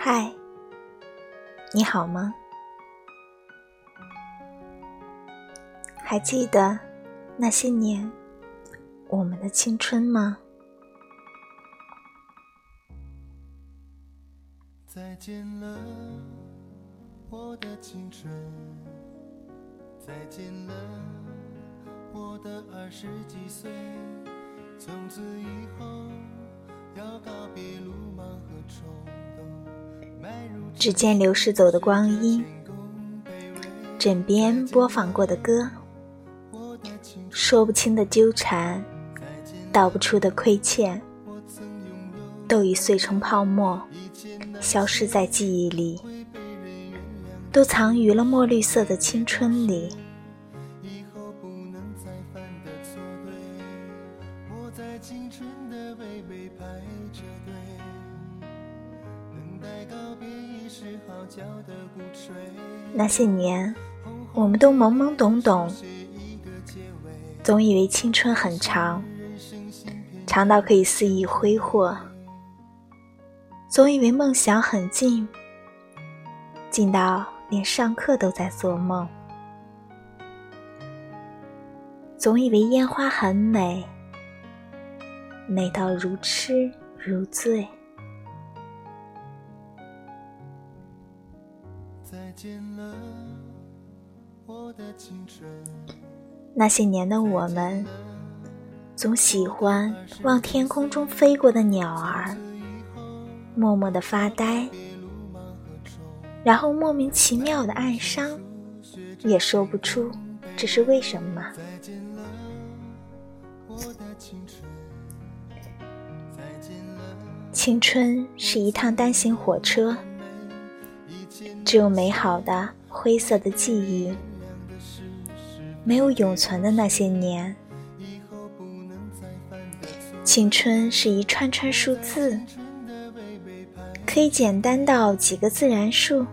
嗨，你好吗？还记得那些年我们的青春吗？再见了，我的青春。再见了，我的二十几岁。从此以后，要告别鲁莽和冲动。只见流逝走的光阴，枕边播放过的歌，说不清的纠缠，道不出的亏欠，都已碎成泡沫，消失在记忆里。都藏于了墨绿色的青春里。那些年，我们都懵懵懂懂，总以为青春很长，长到可以肆意挥霍；总以为梦想很近，近到……连上课都在做梦，总以为烟花很美，美到如痴如醉。再见了，我的青春。那些年的我们，总喜欢望天空中飞过的鸟儿，默默的发呆。然后莫名其妙的哀伤，也说不出这是为什么。青春是一趟单行火车，只有美好的灰色的记忆，没有永存的那些年。青春是一串串数字。可以简单到几个自然数，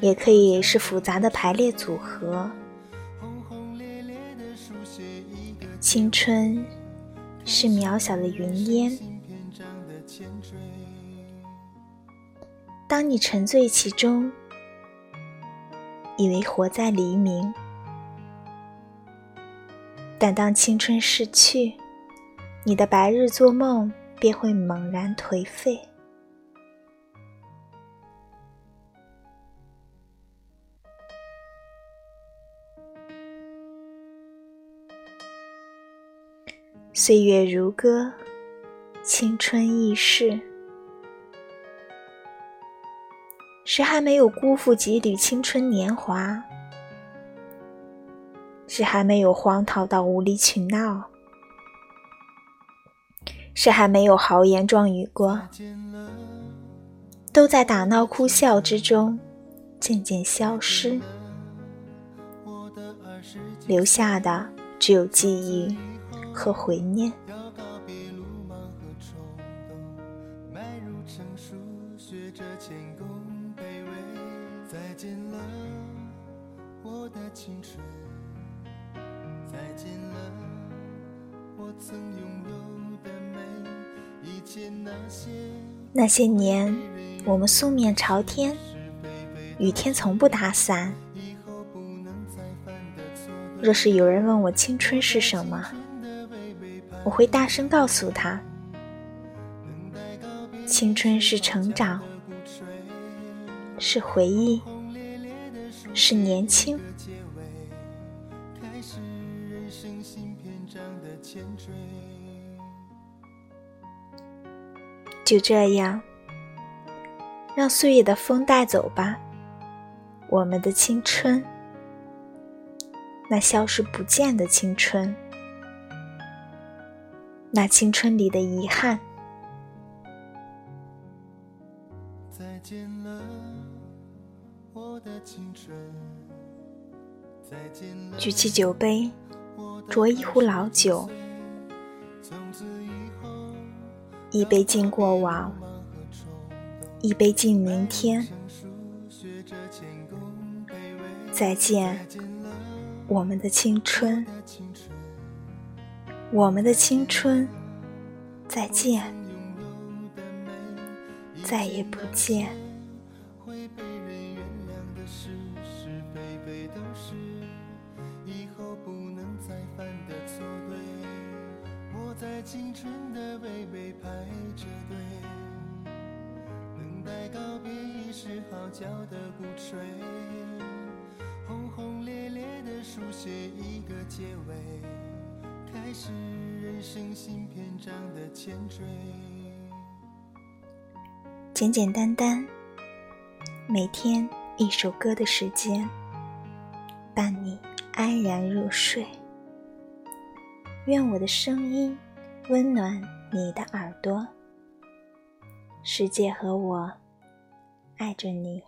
也可以是复杂的排列组合。青春是渺小的云烟，当你沉醉其中，以为活在黎明，但当青春逝去，你的白日做梦便会猛然颓废。岁月如歌，青春易逝。谁还没有辜负几缕青春年华，谁还没有荒唐到无理取闹，谁还没有豪言壮语过，都在打闹哭笑之中渐渐消失，留下的只有记忆。和回念。青春再见了。我曾拥那些那些年，我们素面朝天，雨天从不打伞。若是有人问我青春是什么？我会大声告诉他：青春是成长，是回忆，是年轻。就这样，让岁月的风带走吧，我们的青春，那消失不见的青春。那青春里的遗憾。再见了，举起酒杯，酌一壶老酒。一杯敬过往，一杯敬明天。再见，我们的青春。我们的青春，再见，再也不见。在青春的巍巍排着队，等待告别已是号角的鼓吹，轰轰烈烈的书写一个结尾，开始人生新篇章的前缀。简简单单，每天一首歌的时间，伴你安然入睡。愿我的声音温暖你的耳朵。世界和我爱着你。